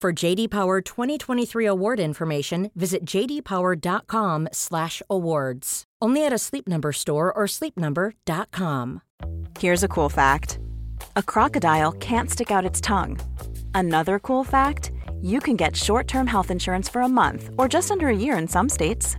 For JD Power 2023 award information, visit jdpower.com/awards. Only at a Sleep Number store or sleepnumber.com. Here's a cool fact. A crocodile can't stick out its tongue. Another cool fact, you can get short-term health insurance for a month or just under a year in some states.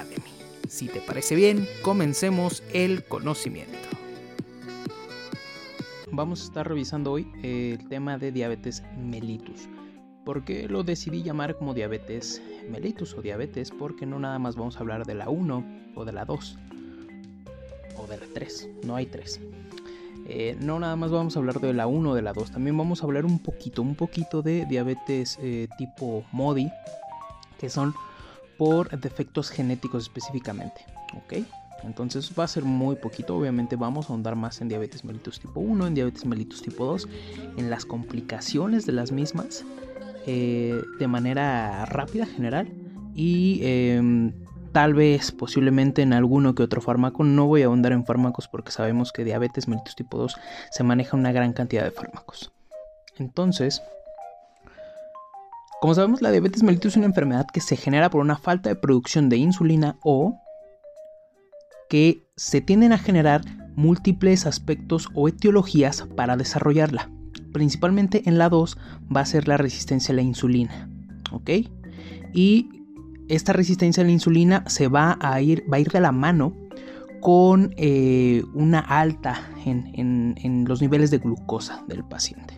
Si te parece bien, comencemos el conocimiento vamos a estar revisando hoy el tema de diabetes mellitus. ¿Por qué lo decidí llamar como diabetes mellitus o diabetes? Porque no nada más vamos a hablar de la 1 o de la 2 o de la 3, no hay 3. Eh, no nada más vamos a hablar de la 1 o de la 2, también vamos a hablar un poquito, un poquito de diabetes eh, tipo MODI, que son por defectos genéticos específicamente, ¿ok? Entonces va a ser muy poquito, obviamente vamos a ahondar más en diabetes mellitus tipo 1, en diabetes mellitus tipo 2, en las complicaciones de las mismas eh, de manera rápida, general, y em, tal vez posiblemente en alguno que otro fármaco. No voy a ahondar en fármacos porque sabemos que diabetes mellitus tipo 2 se maneja una gran cantidad de fármacos. Entonces, como sabemos, la diabetes mellitus es una enfermedad que se genera por una falta de producción de insulina o que se tienden a generar múltiples aspectos o etiologías para desarrollarla. Principalmente en la 2 va a ser la resistencia a la insulina. ¿Ok? Y esta resistencia a la insulina se va a ir, va a ir de la mano con eh, una alta en, los niveles de glucosa del paciente.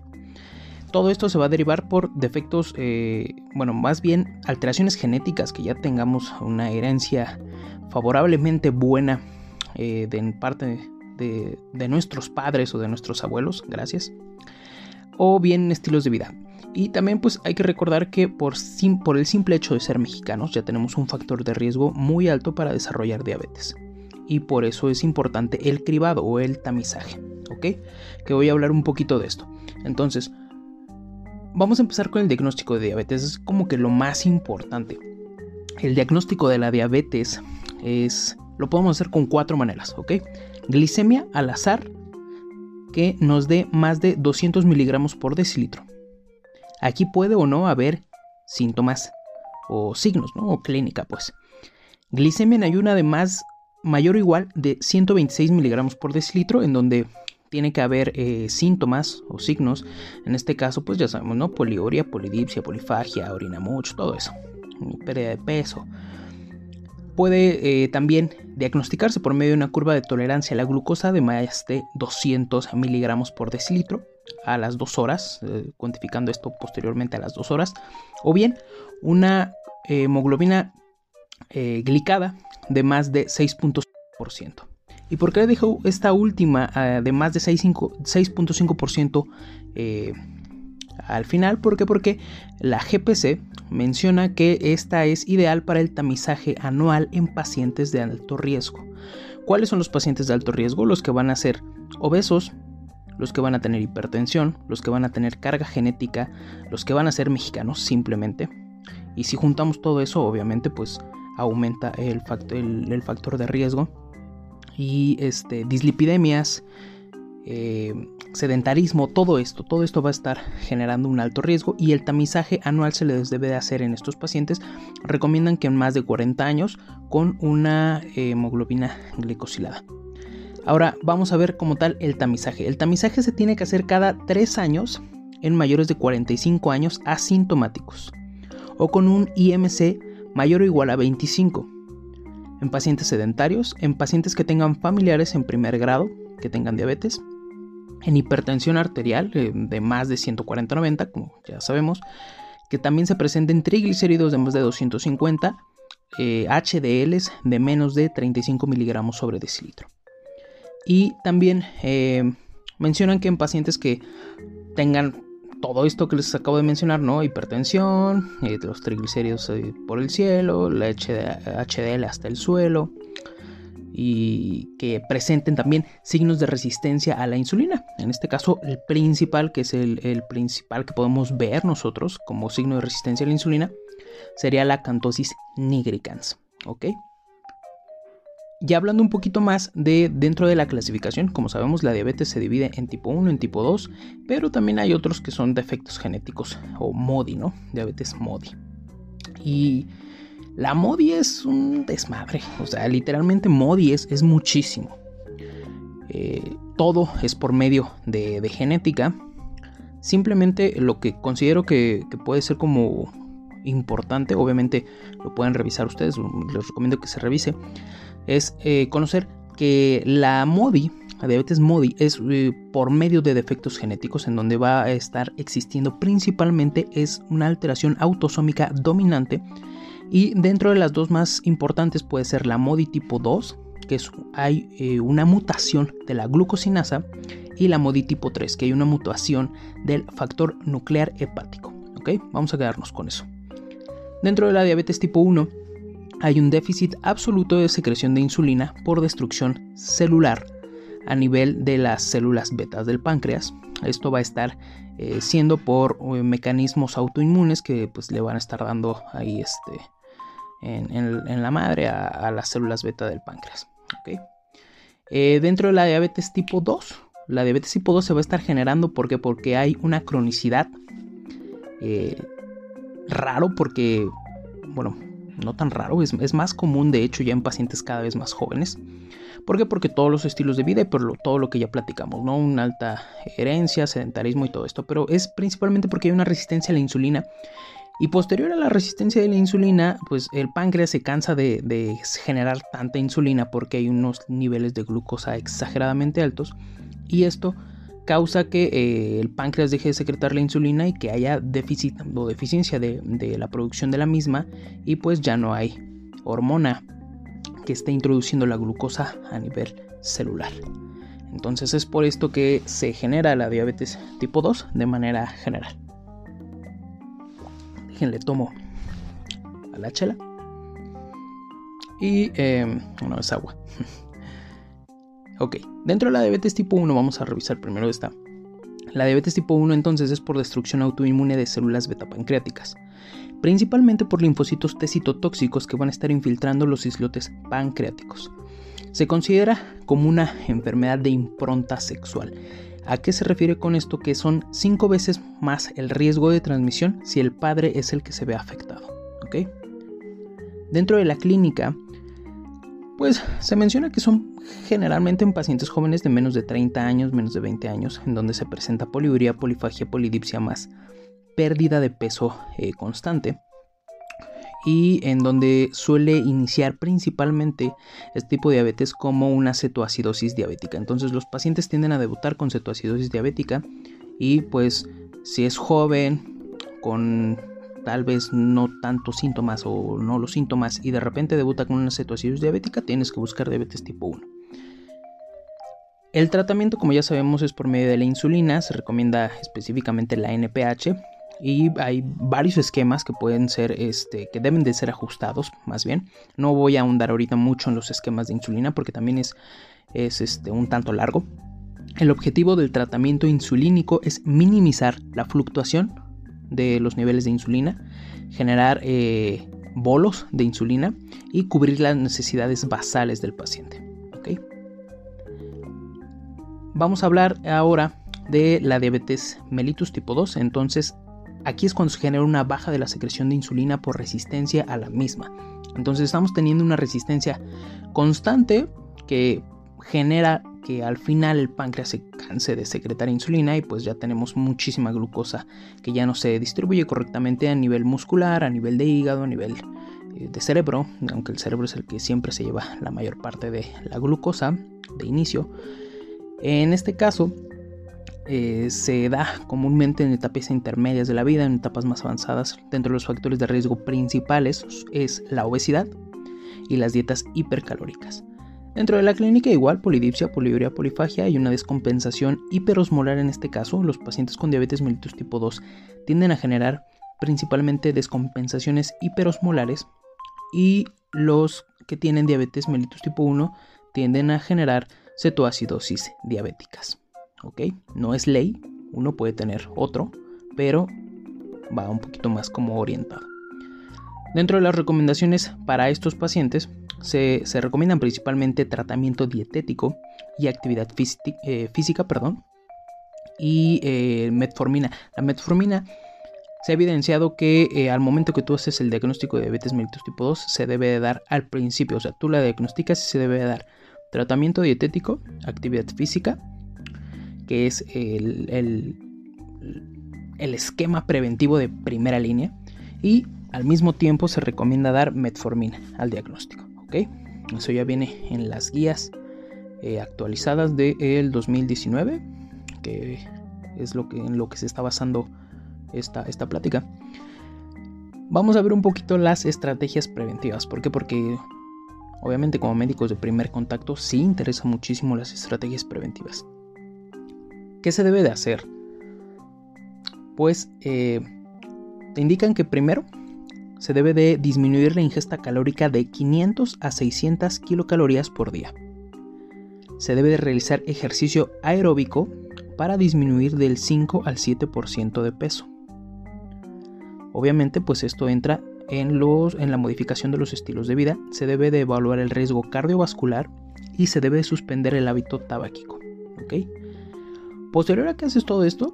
Todo esto se va a derivar por defectos, eh, bueno, más bien alteraciones genéticas que ya tengamos una herencia favorablemente buena eh, de parte de, nuestros padres o de nuestros abuelos, gracias, o bien estilos de vida. Y también pues hay que recordar que por, por el simple hecho de ser mexicanos ya tenemos un factor de riesgo muy alto para desarrollar diabetes. Y por eso es importante el cribado o el tamizaje, ¿ok? Que voy a hablar un poquito de esto. Entonces, vamos a empezar con el diagnóstico de diabetes. Es como que lo más importante. El diagnóstico de la diabetes es, lo podemos hacer con cuatro maneras, ¿ok? Glicemia al azar que nos dé más de 200 miligramos por decilitro. Aquí puede o no haber síntomas o signos, ¿no? O clínica, pues. Glicemia en ayuna de más, mayor o igual de 126 miligramos por decilitro, en donde tiene que haber eh, síntomas o signos. En este caso, pues ya sabemos, ¿no? Poliuria, polidipsia, polifagia, orina mucho, todo eso. Pérdida de peso, puede eh, también diagnosticarse por medio de una curva de tolerancia a la glucosa de más de 200 miligramos por decilitro a las 2 horas, eh, cuantificando esto posteriormente a las 2 horas, o bien una hemoglobina glicada de más de 6.5%. ¿Y por qué dejo esta última de más de 6.5% eh, al final? ¿Por qué? Porque la GPC menciona que esta es ideal para el tamizaje anual en pacientes de alto riesgo. ¿Cuáles son los pacientes de alto riesgo? Los que van a ser obesos, los que van a tener hipertensión, los que van a tener carga genética, los que van a ser mexicanos simplemente. Y si juntamos todo eso, obviamente, pues aumenta el factor de riesgo. Y este, dislipidemias, eh, sedentarismo, todo esto, todo esto va a estar generando un alto riesgo y el tamizaje anual se les debe de hacer en estos pacientes. Recomiendan que en más de 40 años con una hemoglobina glicosilada. Ahora vamos a ver como tal el tamizaje. El tamizaje se tiene que hacer cada 3 años en mayores de 45 años asintomáticos o con un IMC mayor o igual a 25. En pacientes sedentarios, en pacientes que tengan familiares en primer grado, que tengan diabetes, en hipertensión arterial eh, de más de 140-90, como ya sabemos, que también se presenten triglicéridos de más de 250, HDLs eh, de menos de 35 miligramos sobre decilitro. Y también eh, mencionan que en pacientes que tengan todo esto que les acabo de mencionar, ¿no? Hipertensión, los triglicéridos por el cielo, la HDL hasta el suelo, y que presenten también signos de resistencia a la insulina. En este caso, el principal, que es el, principal que podemos ver nosotros como signo de resistencia a la insulina, sería la cantosis nigricans. ¿Ok? Ya hablando un poquito más de dentro de la clasificación, como sabemos la diabetes se divide en tipo 1, en tipo 2, pero también hay otros que son defectos genéticos o MODI, ¿no? Diabetes MODI. Y la MODI es un desmadre. O sea, literalmente MODI es, muchísimo. Eh, todo es por medio de, genética. Simplemente lo que considero que, puede ser como importante, obviamente lo pueden revisar ustedes, les recomiendo que se revise, es eh, conocer que la MODI, la diabetes MODI, es eh, por medio de defectos genéticos en donde va a estar existiendo principalmente es una alteración autosómica dominante y dentro de las dos más importantes puede ser la MODI tipo 2, que es, hay eh, una mutación de la glucosinasa, y la MODI tipo 3, que hay una mutación del factor nuclear hepático. ¿Ok? Vamos a quedarnos con eso. Dentro de la diabetes tipo 1 hay un déficit absoluto de secreción de insulina por destrucción celular a nivel de las células betas del páncreas. Esto va a estar eh, siendo por eh, mecanismos autoinmunes que pues le van a estar dando ahí este en, la madre a, las células beta del páncreas. Eh, dentro de la diabetes tipo 2, la diabetes tipo 2 se va a estar generando porque, porque hay una cronicidad raro porque, bueno, no tan raro, es, es, más común de hecho ya en pacientes cada vez más jóvenes. ¿Por qué? Porque todos los estilos de vida y por todo lo que ya platicamos, ¿no? Una alta herencia, sedentarismo y todo esto, pero es principalmente porque hay una resistencia a la insulina y posterior a la resistencia de la insulina, pues el páncreas se cansa de, generar tanta insulina porque hay unos niveles de glucosa exageradamente altos y esto causa que eh, el páncreas deje de secretar la insulina y que haya déficit o deficiencia de, la producción de la misma y pues ya no hay hormona que esté introduciendo la glucosa a nivel celular. Entonces es por esto que se genera la diabetes tipo 2 de manera general. Déjenle tomo a la chela. Y eh, no es agua. ok, dentro de la diabetes tipo 1 vamos a revisar primero esta. La diabetes tipo 1 entonces es por destrucción autoinmune de células beta pancreáticas principalmente por linfocitos T citotóxicos que van a estar infiltrando los islotes pancreáticos. Se considera como una enfermedad de impronta sexual. ¿A qué se refiere con esto? Que son cinco veces más el riesgo de transmisión si el padre es el que se ve afectado. Dentro de la clínica, pues se menciona que son generalmente en pacientes jóvenes de menos de 30 años, menos de 20 años, en donde se presenta poliuria, polifagia, polidipsia más pérdida de peso eh, constante y en donde suele iniciar principalmente este tipo de diabetes como una cetoacidosis diabética. Entonces los pacientes tienden a debutar con cetoacidosis diabética y pues si es joven con tal vez no tantos síntomas o no los síntomas y de repente debuta con una cetoacidosis diabética, tienes que buscar diabetes tipo 1. El tratamiento, como ya sabemos, es por medio de la insulina, se recomienda específicamente la NPH y hay varios esquemas que pueden ser, este, que deben de ser ajustados, más bien. No voy a ahondar ahorita mucho en los esquemas de insulina porque también es, es este, un tanto largo. El objetivo del tratamiento insulínico es minimizar la fluctuación de los niveles de insulina, generar eh, bolos de insulina y cubrir las necesidades basales del paciente. Vamos a hablar ahora de la diabetes mellitus tipo 2. Entonces, aquí es cuando se genera una baja de la secreción de insulina por resistencia a la misma. Entonces, estamos teniendo una resistencia constante que genera que al final el páncreas se canse de secretar insulina y pues ya tenemos muchísima glucosa que ya no se distribuye correctamente a nivel muscular, a nivel de hígado, a nivel eh, de cerebro, aunque el cerebro es el que siempre se lleva la mayor parte de la glucosa de inicio. En este caso, eh, se da comúnmente en etapas intermedias de la vida, en etapas más avanzadas. Dentro de los factores de riesgo principales es la obesidad y las dietas hipercalóricas. Dentro de la clínica igual polidipsia, poliuria, polifagia y una descompensación hiperosmolar en este caso, los pacientes con diabetes mellitus tipo 2 tienden a generar principalmente descompensaciones hiperosmolares y los que tienen diabetes mellitus tipo 1 tienden a generar cetoacidosis diabéticas. ¿Ok? No es ley, uno puede tener otro, pero va un poquito más como orientado. Dentro de las recomendaciones para estos pacientes se, recomiendan principalmente tratamiento dietético y actividad eh, física, perdón, y eh, metformina. La metformina se ha evidenciado que eh, al momento que tú haces el diagnóstico de diabetes mellitus tipo 2 se debe de dar al principio, o sea, tú la diagnosticas y se debe de dar tratamiento dietético, actividad física, que es el, el esquema preventivo de primera línea, y al mismo tiempo se recomienda dar metformina al diagnóstico. Eso ya viene en las guías eh, actualizadas del 2019, que es lo que, en lo que se está basando esta, esta plática. Vamos a ver un poquito las estrategias preventivas. ¿Por qué? Porque obviamente como médicos de primer contacto sí interesan muchísimo las estrategias preventivas. ¿Qué se debe de hacer? Pues eh, te indican que primero se debe de disminuir la ingesta calórica de 500 a 600 kilocalorías por día. Se debe de realizar ejercicio aeróbico para disminuir del 5 al 7% de peso. Obviamente, pues esto entra en, los, en la modificación de los estilos de vida, se debe de evaluar el riesgo cardiovascular y se debe de suspender el hábito tabáquico. Posterior a que haces todo esto,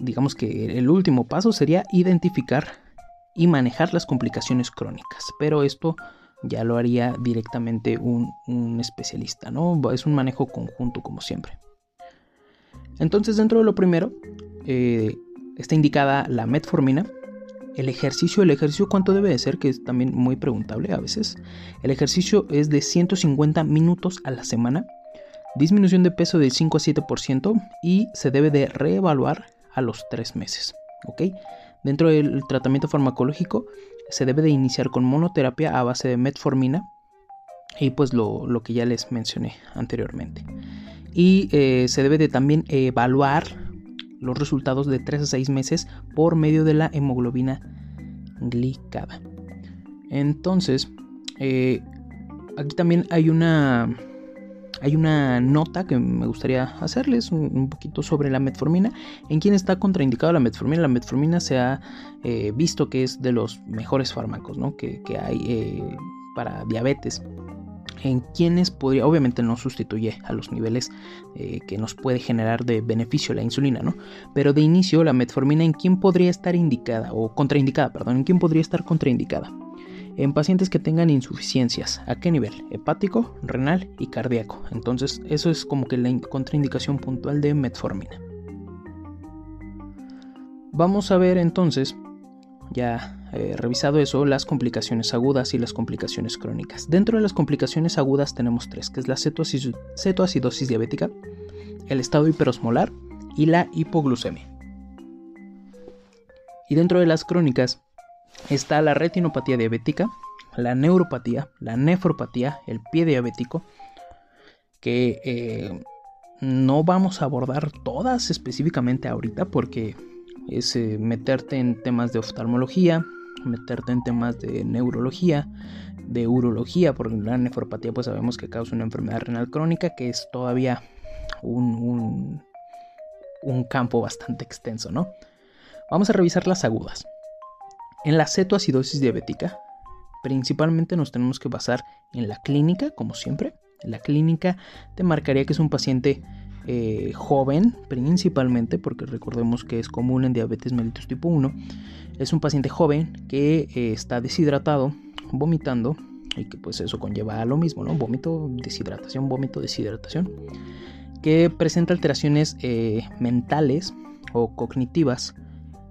digamos que el último paso sería identificar y manejar las complicaciones crónicas. Pero esto ya lo haría directamente un, especialista, ¿no? Es un manejo conjunto como siempre. Entonces dentro de lo primero eh, está indicada la metformina, el ejercicio, el ejercicio cuánto debe de ser, que es también muy preguntable a veces. El ejercicio es de 150 minutos a la semana, disminución de peso del 5 a 7% y se debe de reevaluar a los 3 meses, ¿ok? Dentro del tratamiento farmacológico se debe de iniciar con monoterapia a base de metformina y pues lo, que ya les mencioné anteriormente. Y eh, se debe de también evaluar los resultados de 3 a 6 meses por medio de la hemoglobina glicada. Entonces, eh, aquí también hay una hay una nota que me gustaría hacerles un, poquito sobre la metformina. En quién está contraindicada la metformina. La metformina se ha eh, visto que es de los mejores fármacos que, hay eh, para diabetes. En quienes podría, obviamente no sustituye a los niveles eh, que nos puede generar de beneficio la insulina, ¿no? Pero de inicio, la metformina, ¿en quién podría estar indicada o contraindicada, perdón, en quién podría estar contraindicada? En pacientes que tengan insuficiencias. ¿A qué nivel? Hepático, renal y cardíaco. Entonces, eso es como que la contraindicación puntual de metformina. Vamos a ver entonces, ya he revisado eso, las complicaciones agudas y las complicaciones crónicas. Dentro de las complicaciones agudas tenemos tres, que es la cetoacidosis diabética, el estado hiperosmolar y la hipoglucemia. Y dentro de las crónicas está la retinopatía diabética, la neuropatía, la nefropatía, el pie diabético que eh, no vamos a abordar todas específicamente ahorita porque es eh, meterte en temas de oftalmología, meterte en temas de neurología, de urología, porque la nefropatía pues sabemos que causa una enfermedad renal crónica que es todavía un, un, campo bastante extenso, ¿no? Vamos a revisar las agudas. En la cetoacidosis diabética, principalmente nos tenemos que basar en la clínica, como siempre. La clínica te marcaría que es un paciente eh, joven, principalmente, porque recordemos que es común en diabetes mellitus tipo 1. Es un paciente joven que eh, está deshidratado, vomitando, y que pues eso conlleva a lo mismo, ¿no? Vómito, deshidratación, vómito, deshidratación, que presenta alteraciones eh, mentales o cognitivas,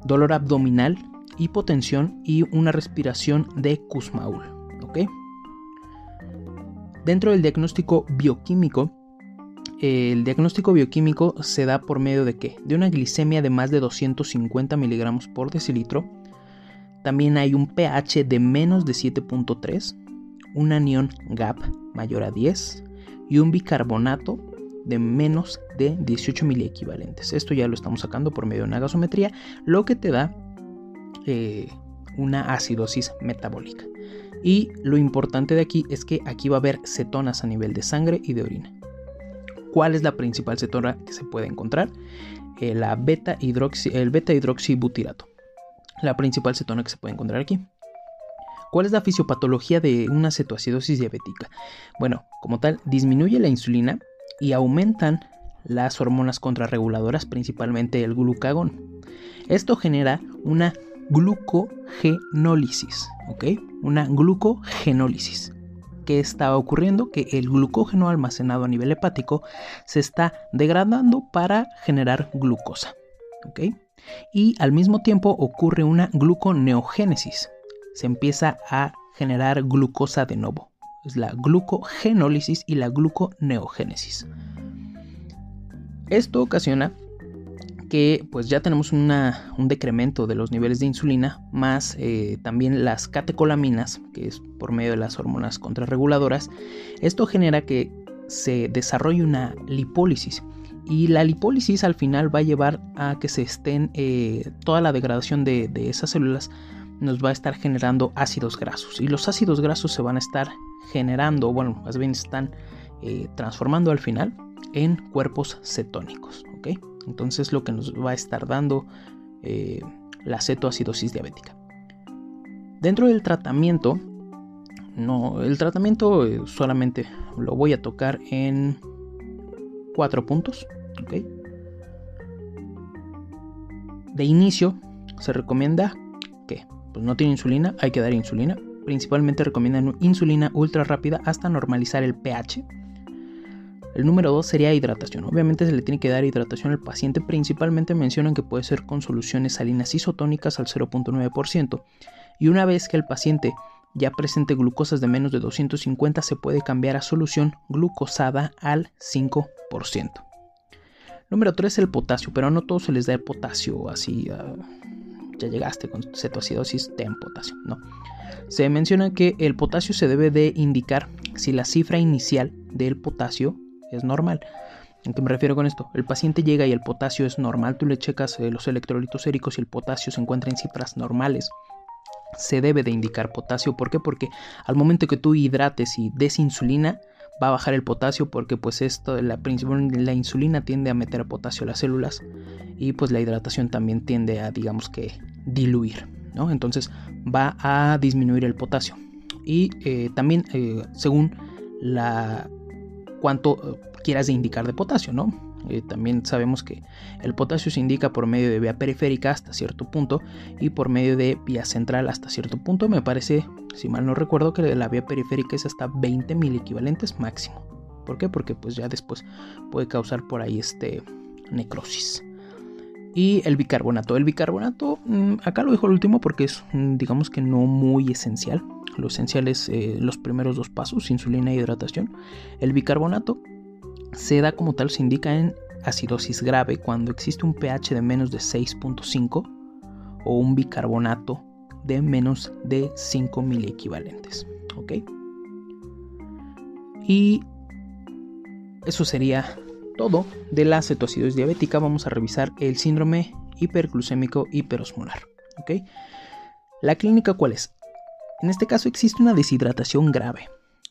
dolor abdominal, hipotensión y una respiración de Kussmaul, ¿ok? Dentro del diagnóstico bioquímico, el diagnóstico bioquímico se da por medio de qué? De una glicemia de más de 250 miligramos por decilitro. También hay un pH de menos de 7.3, un anión GAP mayor a 10 y un bicarbonato de menos de 18 miliequivalentes. Esto ya lo estamos sacando por medio de una gasometría, lo que te da una acidosis metabólica. Y lo importante de aquí es que aquí va a haber cetonas a nivel de sangre y de orina. ¿Cuál es la principal cetona que se puede encontrar? Eh, la beta -hidroxi, el beta hidroxibutirato. La principal cetona que se puede encontrar aquí. ¿Cuál es la fisiopatología de una cetoacidosis diabética? Bueno, como tal, disminuye la insulina y aumentan las hormonas contrarreguladoras, principalmente el glucagón. Esto genera una glucogenólisis, ¿ok? Una glucogenólisis. ¿Qué está ocurriendo? Que el glucógeno almacenado a nivel hepático se está degradando para generar glucosa, ¿ok? Y al mismo tiempo ocurre una gluconeogénesis. Se empieza a generar glucosa de nuevo. Es la glucogenólisis y la gluconeogénesis. Esto ocasiona que pues ya tenemos un decremento de los niveles de insulina, más eh, también las catecolaminas, que es por medio de las hormonas contrarreguladoras. Esto genera que se desarrolle una lipólisis. Y la lipólisis al final va a llevar a que se estén eh, toda la degradación de, esas células nos va a estar generando ácidos grasos. Y los ácidos grasos se van a estar generando, bueno, más bien están eh, transformando al final en cuerpos cetónicos. Entonces lo que nos va a estar dando eh, la cetoacidosis diabética. Dentro del tratamiento, no, el tratamiento eh, solamente lo voy a tocar en cuatro puntos. De inicio se recomienda que pues no tiene insulina, hay que dar insulina. Principalmente recomiendan insulina ultra rápida hasta normalizar el pH el número 2 sería hidratación. Obviamente se le tiene que dar hidratación al paciente. Principalmente mencionan que puede ser con soluciones salinas isotónicas al 0.9%. Y una vez que el paciente ya presente glucosas de menos de 250 se puede cambiar a solución glucosada al 5%. Número 3 el potasio, pero no todo se les da el potasio así. Ah, ya llegaste con cetoacidosis, ten potasio. No. Se menciona que el potasio se debe de indicar si la cifra inicial del potasio es normal. ¿En qué me refiero con esto? El paciente llega y el potasio es normal, tú le checas eh, los electrolitos séricos y el potasio se encuentra en cifras normales. Se debe de indicar potasio, ¿por qué? Porque al momento que tú hidrates y des insulina, va a bajar el potasio porque pues esto, la, la insulina tiende a meter potasio a las células y pues la hidratación también tiende a digamos que diluir, ¿no? Entonces va a disminuir el potasio. Y eh, también eh, según la cuánto eh, quieras indicar de potasio, ¿no? Eh, también sabemos que el potasio se indica por medio de vía periférica hasta cierto punto y por medio de vía central hasta cierto punto. Me parece, si mal no recuerdo, que la vía periférica es hasta 20 mil equivalentes máximo. ¿Por qué? Porque pues ya después puede causar por ahí este necrosis. Y el bicarbonato. El bicarbonato, mm, acá lo dejo el último porque es, mm, digamos que no muy esencial. Lo esencial es eh, los primeros dos pasos, insulina e hidratación. El bicarbonato se da como tal, se indica en acidosis grave cuando existe un pH de menos de 6.5 o un bicarbonato de menos de 5 miliequivalentes. ¿Ok? Y eso sería todo de la cetoacidosis diabética. Vamos a revisar el síndrome hiperglucémico hiperosmolar. La clínica, ¿cuál es? En este caso existe una deshidratación grave.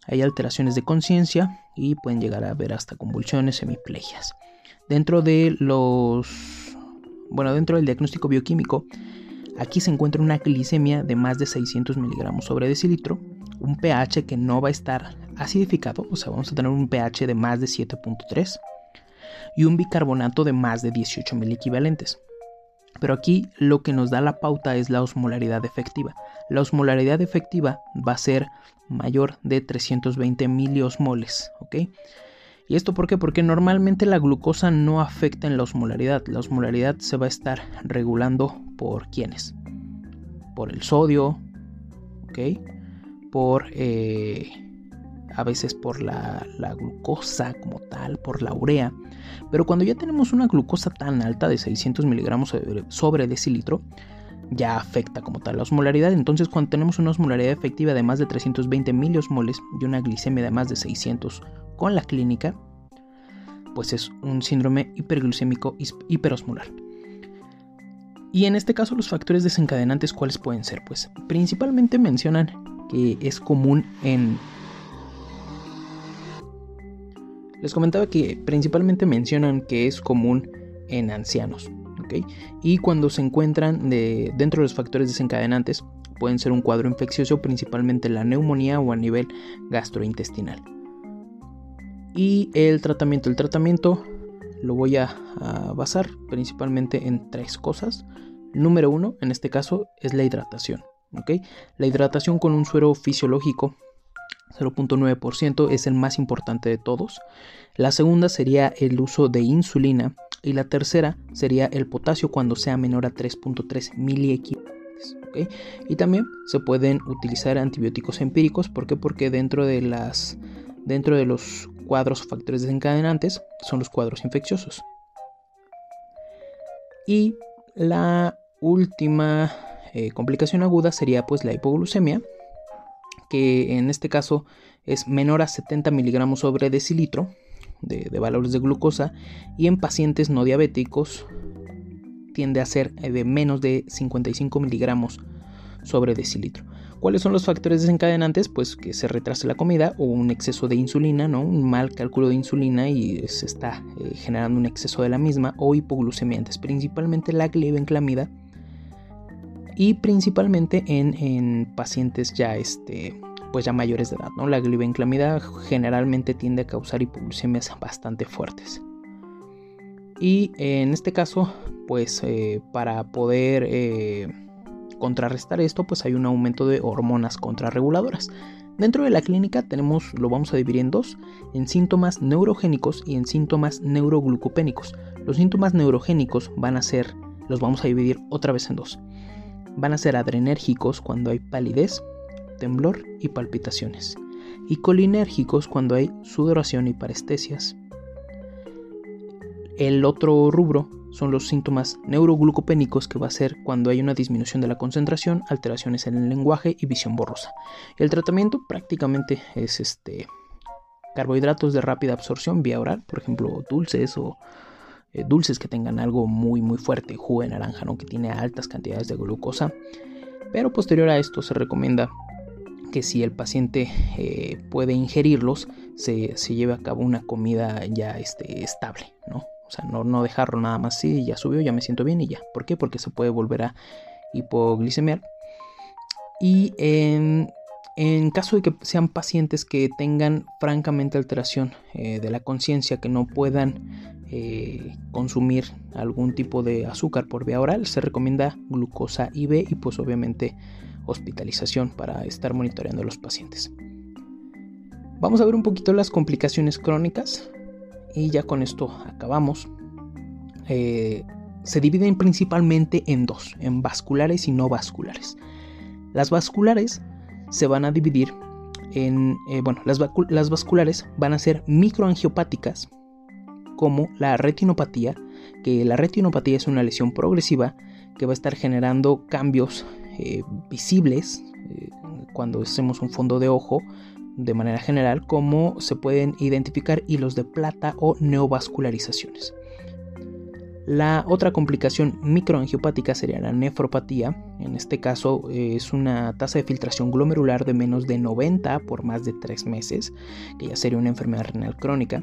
Hay alteraciones de conciencia y pueden llegar a haber hasta convulsiones, hemiplegias. Dentro de los. Bueno, dentro del diagnóstico bioquímico, aquí se encuentra una glicemia de más de 600 miligramos sobre decilitro, un pH que no va a estar acidificado, o sea, vamos a tener un pH de más de 7.3 y un bicarbonato de más de 18 mil equivalentes. Pero aquí lo que nos da la pauta es la osmolaridad efectiva. La osmolaridad efectiva va a ser mayor de 320 miliosmoles, ¿ok? ¿Y esto por qué? Porque normalmente la glucosa no afecta en la osmolaridad. La osmolaridad se va a estar regulando por quiénes? Por el sodio, ¿ok? Por eh, a veces por la, glucosa como tal, por la urea. Pero cuando ya tenemos una glucosa tan alta de 600 miligramos sobre decilitro, ya afecta como tal la osmolaridad. Entonces, cuando tenemos una osmolaridad efectiva de más de 320 miliosmoles y una glicemia de más de 600 con la clínica, pues es un síndrome hiperglucémico hiperosmolar. Y en este caso, los factores desencadenantes, ¿cuáles pueden ser? Pues principalmente mencionan que es común en Les comentaba que principalmente mencionan que es común en ancianos. Y cuando se encuentran dentro de los factores desencadenantes, pueden ser un cuadro infeccioso, principalmente la neumonía o a nivel gastrointestinal. Y el tratamiento, el tratamiento lo voy a, basar principalmente en tres cosas. Número uno, en este caso, es la hidratación. La hidratación con un suero fisiológico 0.9% es el más importante de todos. La segunda sería el uso de insulina y la tercera sería el potasio cuando sea menor a 3.3 miliequivalentes. Y también se pueden utilizar antibióticos empíricos. ¿Por qué? Porque dentro de, las, dentro de los cuadros o factores desencadenantes son los cuadros infecciosos. Y la última eh, complicación aguda sería pues la hipoglucemia que en este caso es menor a 70 miligramos sobre decilitro de, valores de glucosa y en pacientes no diabéticos tiende a ser de menos de 55 miligramos sobre decilitro. ¿Cuáles son los factores desencadenantes? Pues que se retrase la comida o un exceso de insulina, ¿no? un mal cálculo de insulina y se está eh, generando un exceso de la misma o hipoglucemiantes, principalmente la glibenclamida y principalmente en, pacientes ya, este, pues ya mayores de edad. ¿no? La glibenclamida generalmente tiende a causar hipoglucemias bastante fuertes. Y en este caso, pues eh, para poder eh, contrarrestar esto, pues hay un aumento de hormonas contrarreguladoras. Dentro de la clínica tenemos, lo vamos a dividir en dos, en síntomas neurogénicos y en síntomas neuroglucopénicos. Los síntomas neurogénicos van a ser, los vamos a dividir otra vez en dos van a ser adrenérgicos cuando hay palidez, temblor y palpitaciones, y colinérgicos cuando hay sudoración y parestesias. El otro rubro son los síntomas neuroglucopénicos que va a ser cuando hay una disminución de la concentración, alteraciones en el lenguaje y visión borrosa. El tratamiento prácticamente es este carbohidratos de rápida absorción vía oral, por ejemplo, dulces o eh, dulces que tengan algo muy muy fuerte, jugo de naranja, ¿no? que tiene altas cantidades de glucosa. Pero posterior a esto se recomienda que si el paciente eh, puede ingerirlos, se, lleve a cabo una comida ya este, estable, ¿no? O sea, no, no dejarlo nada más así, ya subió, ya me siento bien y ya. ¿Por qué? Porque se puede volver a hipoglicemiar. Y en, caso de que sean pacientes que tengan francamente alteración eh, de la conciencia, que no puedan eh, consumir algún tipo de azúcar por vía oral, se recomienda glucosa IV y pues obviamente hospitalización para estar monitoreando a los pacientes. Vamos a ver un poquito las complicaciones crónicas y ya con esto acabamos. Eh, se dividen principalmente en dos, en vasculares y no vasculares. Las vasculares se van a dividir en, eh, bueno, las, las vasculares van a ser microangiopáticas, como la retinopatía, que la retinopatía es una lesión progresiva que va a estar generando cambios eh, visibles eh, cuando hacemos un fondo de ojo de manera general cómo se pueden identificar hilos de plata o neovascularizaciones. La otra complicación microangiopática sería la nefropatía. En este caso es una tasa de filtración glomerular de menos de 90 por más de 3 meses, que ya sería una enfermedad renal crónica.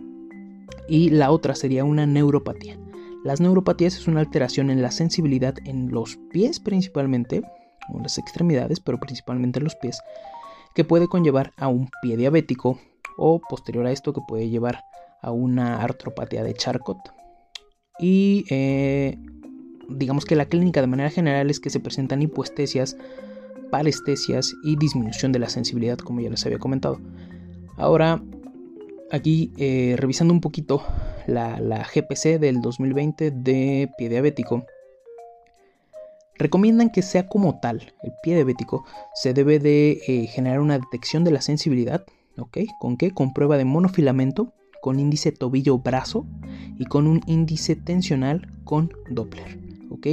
Y la otra sería una neuropatía. Las neuropatías es una alteración en la sensibilidad en los pies principalmente, o en las extremidades, pero principalmente en los pies, que puede conllevar a un pie diabético o posterior a esto que puede llevar a una artropatía de Charcot. Y eh, digamos que la clínica de manera general es que se presentan hipoestesias, parestesias y disminución de la sensibilidad, como ya les había comentado. Ahora, aquí eh, revisando un poquito la, la, GPC del 2020 de pie diabético, recomiendan que sea como tal, el pie diabético se debe de eh, generar una detección de la sensibilidad, ¿ok? ¿Con qué? Con prueba de monofilamento, con índice tobillo-brazo y con un índice tensional con Doppler, ¿ok?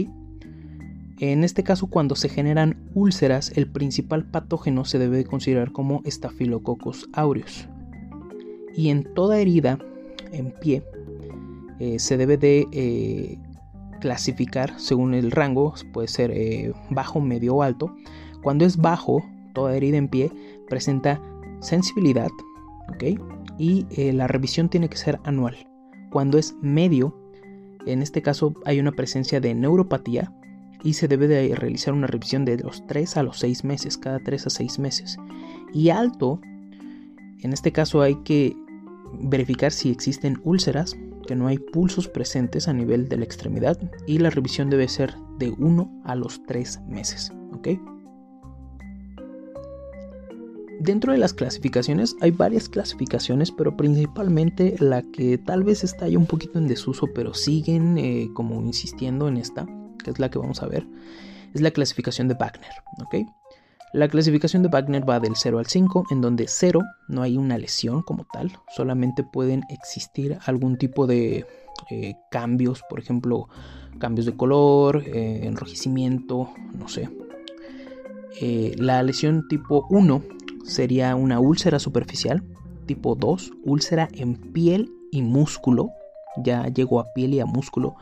En este caso, cuando se generan úlceras, el principal patógeno se debe de considerar como Staphylococcus aureus. Y en toda herida en pie, eh, se debe de eh, clasificar según el rango, puede ser eh, bajo, medio o alto. Cuando es bajo, toda herida en pie presenta sensibilidad, ¿ok? Y la revisión tiene que ser anual. Cuando es medio, en este caso hay una presencia de neuropatía y se debe de realizar una revisión de los 3 a los 6 meses, cada 3 a 6 meses. Y alto, en este caso hay que verificar si existen úlceras, que no hay pulsos presentes a nivel de la extremidad y la revisión debe ser de 1 a los 3 meses. ¿ok? Dentro de las clasificaciones hay varias clasificaciones, pero principalmente la que tal vez está ya un poquito en desuso, pero siguen eh, como insistiendo en esta, que es la que vamos a ver, es la clasificación de Wagner. ¿ok? La clasificación de Wagner va del 0 al 5, en donde 0 no hay una lesión como tal, solamente pueden existir algún tipo de eh, cambios, por ejemplo, cambios de color, eh, enrojecimiento, no sé. Eh, la lesión tipo 1 sería una úlcera superficial, tipo 2, úlcera en piel y músculo, ya llegó a piel y a músculo.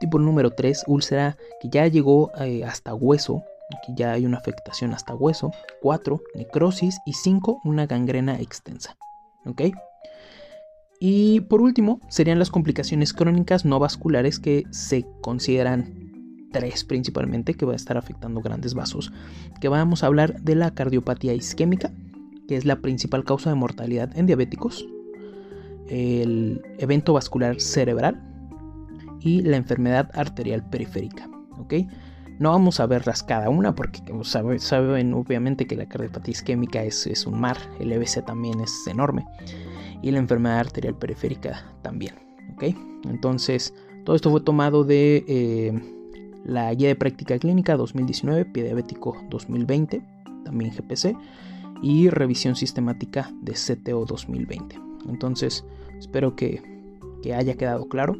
Tipo número 3, úlcera que ya llegó hasta hueso, Aquí ya hay una afectación hasta hueso. 4. Necrosis. Y 5. Una gangrena extensa. Y por último, serían las complicaciones crónicas no vasculares que se consideran tres principalmente, que va a estar afectando grandes vasos. Que vamos a hablar de la cardiopatía isquémica, que es la principal causa de mortalidad en diabéticos. El evento vascular cerebral y la enfermedad arterial periférica. No vamos a verlas cada una porque saben obviamente que la cardiopatía isquémica es, es un mar, el EBC también es enorme y la enfermedad arterial periférica también. ¿ok? Entonces, todo esto fue tomado de eh, la guía de práctica clínica 2019, pie diabético 2020, también GPC, y revisión sistemática de CTO 2020. Entonces, espero que, que haya quedado claro.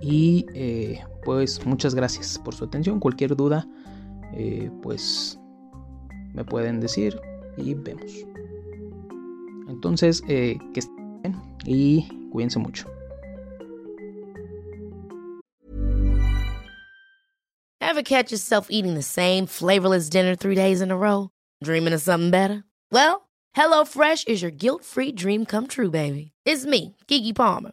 Y eh, pues muchas gracias por su atención. Cualquier duda, eh, pues me pueden decir y vemos. Entonces, eh, que estén bien y cuídense mucho. Ever catch yourself eating the same flavorless dinner three days in a row? Dreaming of something better? Well, HelloFresh is your guilt-free dream come true, baby. It's me, Kiki Palmer.